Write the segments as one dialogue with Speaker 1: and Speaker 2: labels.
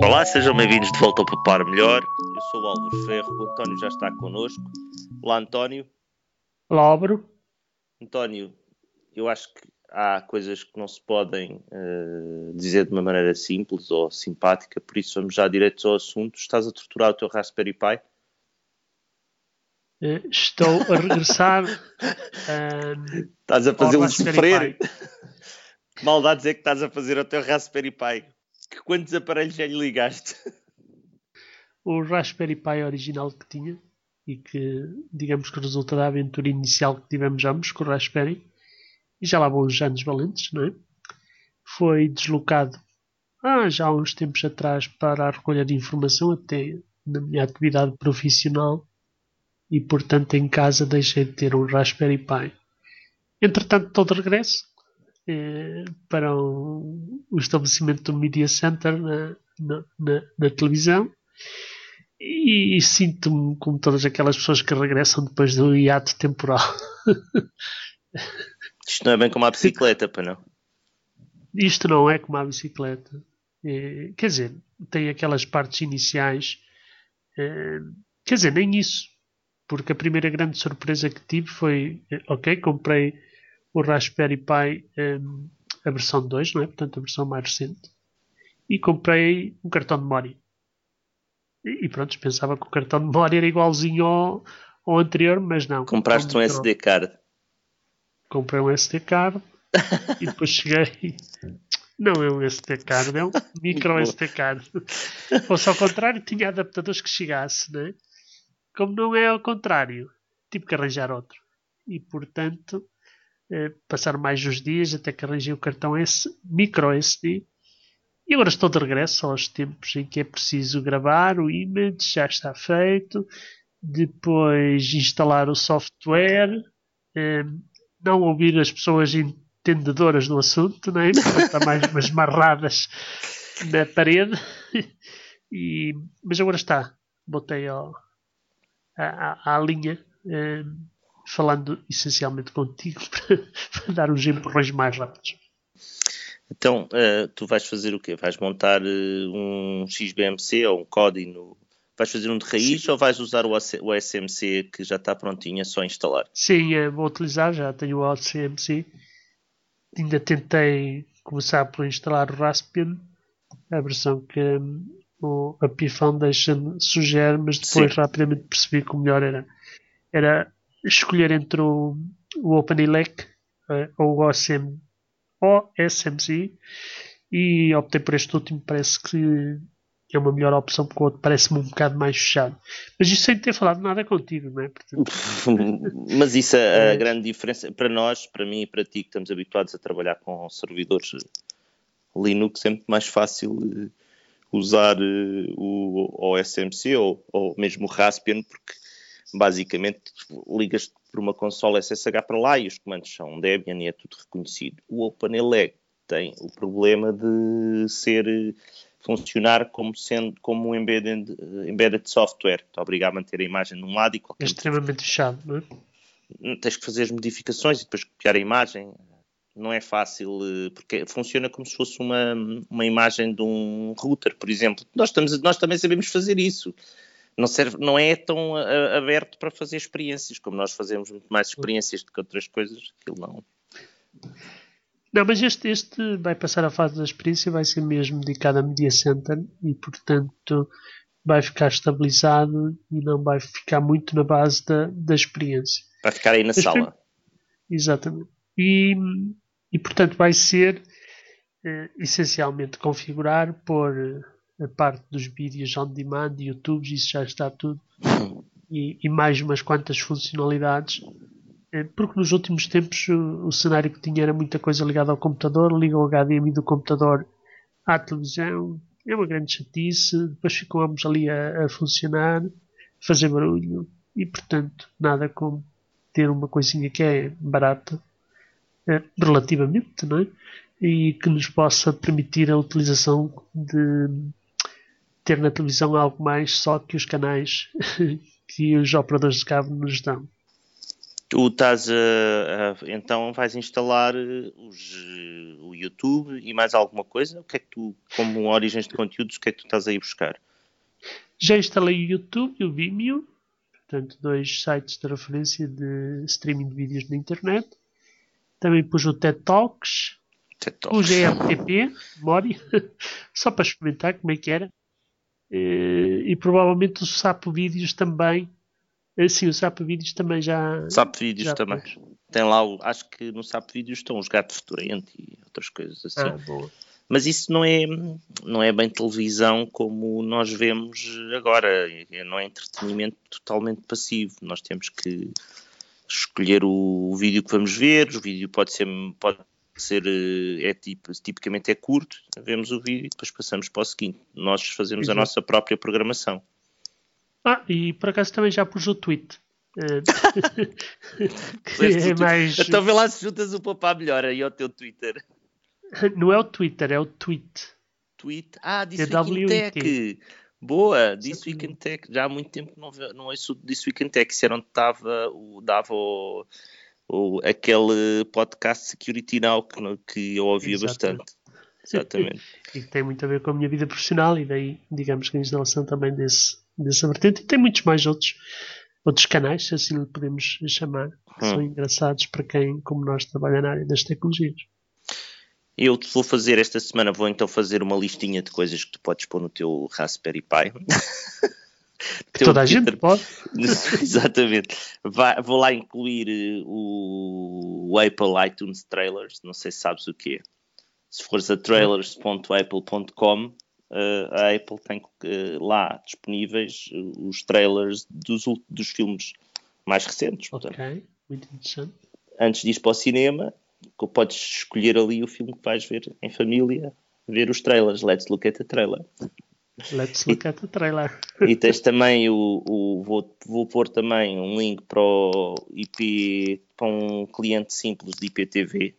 Speaker 1: Olá, sejam bem-vindos de volta ao Papar Melhor. Eu sou o Álvaro Ferro, o António já está connosco. Olá, António.
Speaker 2: Olá, Álvaro.
Speaker 1: António, eu acho que há coisas que não se podem uh, dizer de uma maneira simples ou simpática, por isso vamos já direto ao assunto. Estás a torturar o teu Raspberry Pi?
Speaker 2: Uh, estou a regressar.
Speaker 1: uh, estás a fazê-lo sofrer? Que maldade dizer que estás a fazer o teu Raspberry Pi. Que quantos aparelhos já lhe ligaste?
Speaker 2: O Raspberry Pi original que tinha e que, digamos que resulta da aventura inicial que tivemos ambos com o Raspberry, e já lá vão os anos valentes, não é? Foi deslocado ah, já há uns tempos atrás para a recolha de informação, até na minha atividade profissional, e portanto em casa deixei de ter um Raspberry Pi. Entretanto, estou de regresso para o, o, estabelecimento do Media Center na, na, na, na televisão e, e sinto-me como todas aquelas pessoas que regressam depois do hiato temporal.
Speaker 1: Isto não é bem como a bicicleta, para não?
Speaker 2: Isto não é como a bicicleta. É, quer dizer, tem aquelas partes iniciais. É, quer dizer, nem isso. Porque a primeira grande surpresa que tive foi: ok, comprei o Raspberry Pi, é, a versão 2, não é? Portanto, a versão mais recente. E comprei um cartão de memória. E, e pronto, pensava que o cartão de memória era igualzinho ao, ao anterior, mas não.
Speaker 1: Compraste um SD card
Speaker 2: comprei um SD card e depois cheguei. Não é um SD card, é um micro SD card. Fosse ao contrário, tinha adaptadores que chegasse, né? Como não é ao contrário, tive que arranjar outro. E portanto, passaram mais uns dias até que arranjei o cartão S, micro SD. E agora estou de regresso aos tempos em que é preciso gravar o image, já está feito. Depois instalar o software. Eh, não ouvir as pessoas entendedoras do assunto, né? está mais umas marradas na parede. E, mas agora está, botei ao, à, à, linha, eh, falando essencialmente contigo para, para, dar uns empurrões mais rápidos.
Speaker 1: Então, uh, tu vais fazer o quê? Vais montar uh, um XBMC ou um CODI no, Vais fazer um de raiz Sim. ou vais usar o, o SMC que já está prontinho, é só instalar?
Speaker 2: Sim, é, vou utilizar, já tenho o SMC. Ainda tentei começar por instalar o Raspbian, a versão que um, o, a Pi Foundation sugere, mas depois Sim. rapidamente percebi que o melhor era, era escolher entre o, o OpenELEC uh, ou o OSM, SMC e optei por este último, parece que é uma melhor opção porque o outro parece-me um bocado mais fechado. Mas isso sem ter falado nada contigo, não é? Portanto...
Speaker 1: Mas isso é a é. grande diferença para nós, para mim e para ti, que estamos habituados a trabalhar com servidores Linux, é muito mais fácil eh, usar eh, o OSMC ou, ou mesmo o Raspbian, porque basicamente ligas por uma console SSH para lá e os comandos são Debian e é tudo reconhecido. O OpenELEC tem o problema de ser funcionar como sendo como um embedded, embedded software. Te obriga a manter a imagem de um lado e qualquer.
Speaker 2: É extremamente fechado, não é?
Speaker 1: Hum, tens que fazer as modificações e depois copiar a imagem. Não é fácil, eh, porque funciona como se fosse uma, uma imagem de um router, por exemplo. Nós, estamos, nós também sabemos fazer isso. Não, serve, não é tão aberto para fazer experiências, como nós fazemos muito mais experiências do que outras coisas. Aquilo não.
Speaker 2: Não, mas este, este vai passar a fase da experiência, vai ser mesmo dedicado a Media Center e, portanto, vai ficar estabilizado e não vai ficar muito na base da, da experiência.
Speaker 1: Vai ficar aí na sala.
Speaker 2: Exatamente. E, e, portanto, vai ser eh, essencialmente configurar, pôr eh, a parte dos vídeos on demand, YouTube, isso já está tudo, e, e mais umas quantas funcionalidades. É, porque nos últimos tempos o, o, cenário que tinha era muita coisa ligada ao computador, liga o HDMI do computador à televisão, é uma grande chatice, depois ficamos ali a, a funcionar, fazer barulho e portanto nada como ter uma coisinha que é barata é, relativamente, não é? E que nos possa permitir a utilização de ter na televisão algo mais só que os canais que os operadores de cabo nos dão.
Speaker 1: Tu estás a, a, então vais instalar eh, os, o YouTube e mais alguma coisa? O que é que tu, como origens de conteúdos, o que é que tu estás aí buscar?
Speaker 2: Já instalei o YouTube e o Vimeo, portanto, dois sites de referência de streaming de vídeos na internet. Também pus o TED Talks,
Speaker 1: TED
Speaker 2: o
Speaker 1: Talks.
Speaker 2: Mori, só para experimentar como é que era. Eh, E, provavelmente o Sapo Vídeos também. Eh, Sim, o Sapo Vídeos também já.
Speaker 1: SAP Vídeos
Speaker 2: já
Speaker 1: também. Tem lá, o- acho que no SAP Vídeos estão os gatos fedorento e outras coisas assim.
Speaker 2: Ah, boa.
Speaker 1: Mas isso não é, não é bem televisão como nós vemos agora. É- Não é entretenimento totalmente passivo. Nós temos que escolher o, o vídeo que vamos ver. O vídeo pode ser, pode ser eh, é tipo, tipicamente é curto. Vemos o vídeo e depois passamos para o seguinte. Nós fazemos a
Speaker 2: Exato.
Speaker 1: nossa própria programação.
Speaker 2: Ah, e por acaso também já pus o tweet. Eh, é mais.
Speaker 1: Então vê lá se juntas o papá melhor aí ao teu Twitter.
Speaker 2: Não é o Twitter, é o tweet.
Speaker 1: Tweet. Ah, This
Speaker 2: É.
Speaker 1: Tech. Boa, This
Speaker 2: Exatamente.
Speaker 1: Week in Tech. Já há muito tempo não, não ouço This Week in Tech. Isso era onde estava o, dava o, o- aquele podcast Security Now que, que eu ouvia
Speaker 2: Exatamente.
Speaker 1: bastante. Exatamente.
Speaker 2: E que tem muito a ver com a minha vida profissional e daí, digamos que a instalação também desse, dessa vertente. E tem muitos mais outros, outros canais, se assim lhe podemos chamar, que são
Speaker 1: Hum.
Speaker 2: engraçados para quem, como nós, trabalha na área das tecnologias.
Speaker 1: Eu te vou fazer esta semana, vou então fazer uma listinha de coisas que tu podes pôr no teu Raspberry Pi.
Speaker 2: Que toda a gente pode.
Speaker 1: Exatamente. Vai- vou lá incluir eh, o, o Apple iTunes Trailers. Não sei se sabes o que é. Se fores a trailers.apple.com, eh, a Apple tem eh, lá disponíveis os trailers dos, dos filmes mais recentes. Portanto,
Speaker 2: Ok, muito interessante.
Speaker 1: antes de ir para o cinema, podes escolher ali o filme que vais ver em família, ver os trailers. Let's look at the trailer.
Speaker 2: Let's look at the trailer.
Speaker 1: E tens também o, o- vou, vou pôr também um link para o IP para um cliente simples de IPTV,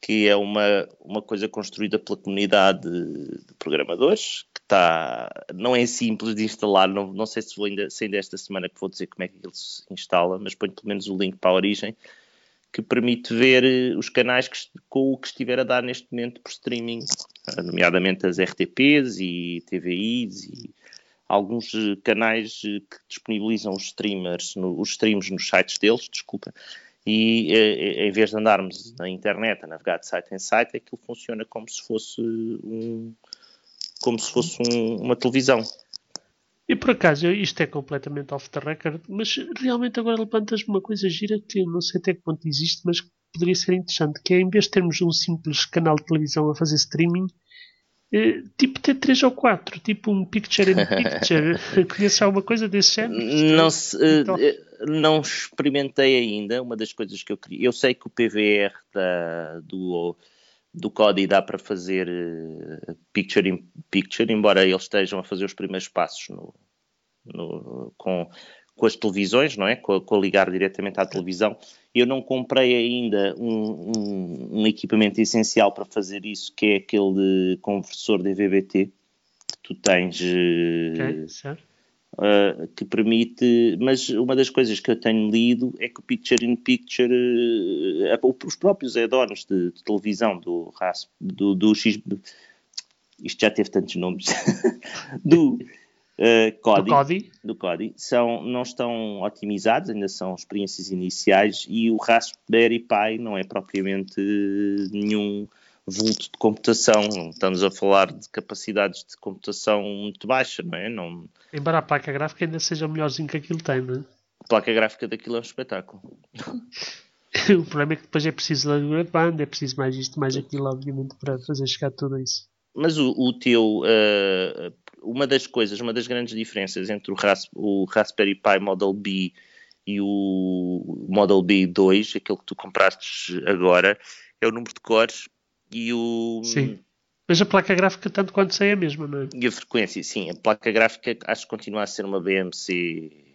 Speaker 1: que é uma, uma coisa construída pela comunidade de programadores, que está, não é simples de instalar, não, não sei se vou ainda, se ainda esta semana que vou dizer como é que ele se instala, mas ponho pelo menos o link para a origem, que permite ver os canais que, com o que estiver a dar neste momento por streaming, nomeadamente as RTPs e TVIs e alguns eh, canais eh, que disponibilizam os streamers, no- os streams nos sites deles, desculpa, e eh, em vez de andarmos na internet a navegar de site em site, aquilo funciona como se fosse um como se fosse um- uma televisão.
Speaker 2: E por acaso, isto é completamente off the record, mas realmente agora levantas-me uma coisa gira que não sei até que ponto existe, mas poderia ser interessante, que é em vez de termos um simples canal de televisão a fazer streaming, eh, tipo ter três ou quatro, tipo um picture in picture. Conheces alguma coisa desse género?
Speaker 1: Não, se- eh,
Speaker 2: Então-
Speaker 1: eh, não experimentei ainda. Uma das coisas que eu queria. Eu sei que o PVR da- do, do Kodi dá para fazer picture in picture, embora eles estejam a fazer os primeiros passos no, no- com, com as televisões, não é? Com, a- com a ligar diretamente à televisão. Eu não comprei ainda um, um- um equipamento essencial para fazer isso, que é aquele conversor DVB-T que tu tens. eh,
Speaker 2: Ok, certo.
Speaker 1: Uh, que permite, mas uma das coisas que eu tenho lido é que o Picture in Picture, uh, os próprios add-ons de, de televisão do RASP, do, do X, isto já teve tantos nomes, do, uh,
Speaker 2: Do
Speaker 1: Kodi,
Speaker 2: Kodi.
Speaker 1: do Kodi, são, não estão otimizados, ainda são experiências iniciais e o Raspberry Pi não é propriamente nenhum vulto de computação, estamos a falar de capacidades de computação muito baixas, não é? Não,
Speaker 2: Embora a placa gráfica ainda seja o melhorzinho que aquilo tem, não é?
Speaker 1: a placa gráfica daquilo é um espetáculo.
Speaker 2: O problema é que depois é preciso largura de banda, é preciso mais isto, mais aquilo, obviamente, para fazer chegar tudo isso.
Speaker 1: Mas o, o teu, uh, uma das coisas, uma das grandes diferenças entre o, Ras, o Raspberry Pi Model B e o Model B 2, aquele que tu compraste agora, é o número de cores e o
Speaker 2: Sim. Mas a placa gráfica, tanto quanto sei, é a mesma, não é?
Speaker 1: e a frequência. Sim, a placa gráfica acho que continua a ser uma BMC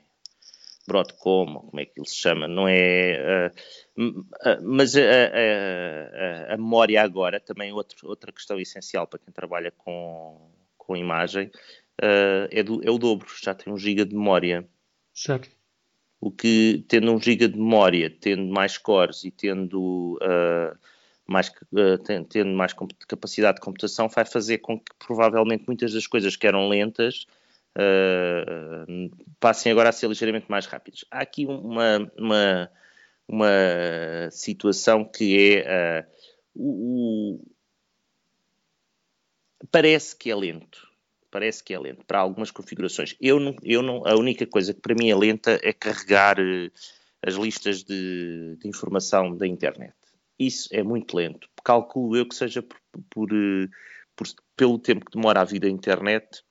Speaker 1: Broadcom, como é que ele se chama, não é? uh, uh, mas a, a, a, a, memória agora, também outro, outra questão essencial para quem trabalha com, com imagem, uh, é, do, é o dobro, já tem um giga de memória.
Speaker 2: Certo.
Speaker 1: O que, tendo um giga de memória, tendo mais cores e tendo uh, mais, uh, tendo mais capacidade de computação, vai fazer com que provavelmente muitas das coisas que eram lentas uh, passem agora a ser ligeiramente mais rápidas. Há aqui uma, uma, uma situação que é uh, o, parece que é lento. Parece que é lento para algumas configurações. Eu não, eu não, a única coisa que para mim é lenta é carregar as listas de, de informação da internet isso é muito lento. Calculo eu que seja por, por, eh, por, pelo tempo que demora a vida a internet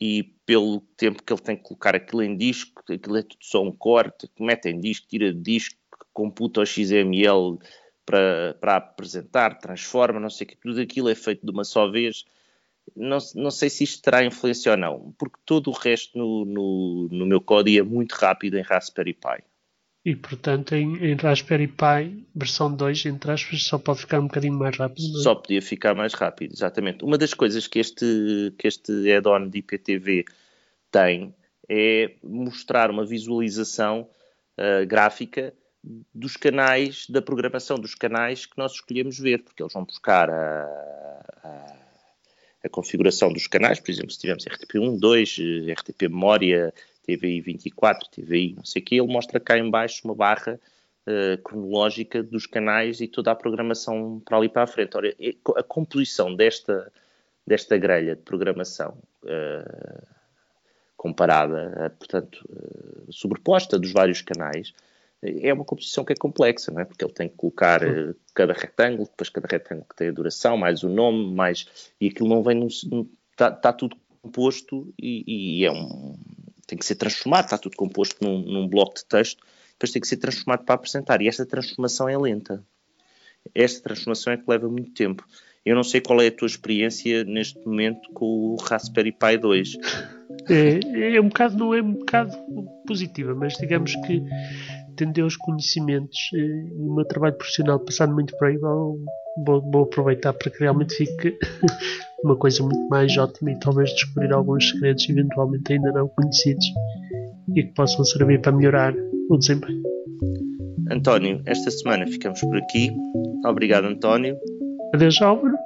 Speaker 1: e pelo tempo que ele tem que colocar aquilo em disco, aquilo é tudo só um corte, mete em disco, tira de disco, computa o XML para, para apresentar, transforma, não sei o que, tudo aquilo é feito de uma só vez. Não, não sei se isto terá influência ou não, porque todo o resto no, no, no meu código é muito rápido em Raspberry Pi.
Speaker 2: E portanto em, em, Raspberry Pi versão 2, entre aspas, só pode ficar um bocadinho mais rápido.
Speaker 1: É? Só podia ficar mais rápido, exatamente. Uma das coisas que este, que este add-on de IPTV tem é mostrar uma visualização uh, gráfica dos canais, da programação dos canais que nós escolhemos ver, porque eles vão buscar a, a, a configuração dos canais, por exemplo, se tivermos RTP1, 2, RTP Memória, TVI 24, TVI não sei o que, ele mostra cá em baixo uma barra uh, cronológica dos canais e toda a programação para ali para a frente. Ora, a composição desta, desta grelha de programação uh, comparada, portanto, sobreposta dos vários canais, é uma composição que é complexa, não é? Porque ele tem que colocar uh, cada retângulo, depois cada retângulo que tem a duração, mais o nome, mais. E aquilo não vem. Está tá tudo composto e, e, é um, tem que ser transformado, está tudo composto num, num bloco de texto, depois tem que ser transformado para apresentar. E esta transformação é lenta. Esta transformação é que leva muito tempo. Eu não sei qual é a tua experiência neste momento com o Raspberry Pi 2.
Speaker 2: É, é um bocado, não é um bocado positiva, mas digamos que tendo os conhecimentos eh, e o meu trabalho profissional passado muito por aí, vou, vou, aproveitar para que realmente fique uma coisa muito mais ótima e talvez descobrir alguns segredos eventualmente ainda não conhecidos e que possam servir para melhorar o desempenho.
Speaker 1: António, esta semana ficamos por aqui. Obrigado, António.
Speaker 2: Adeus, Álvaro.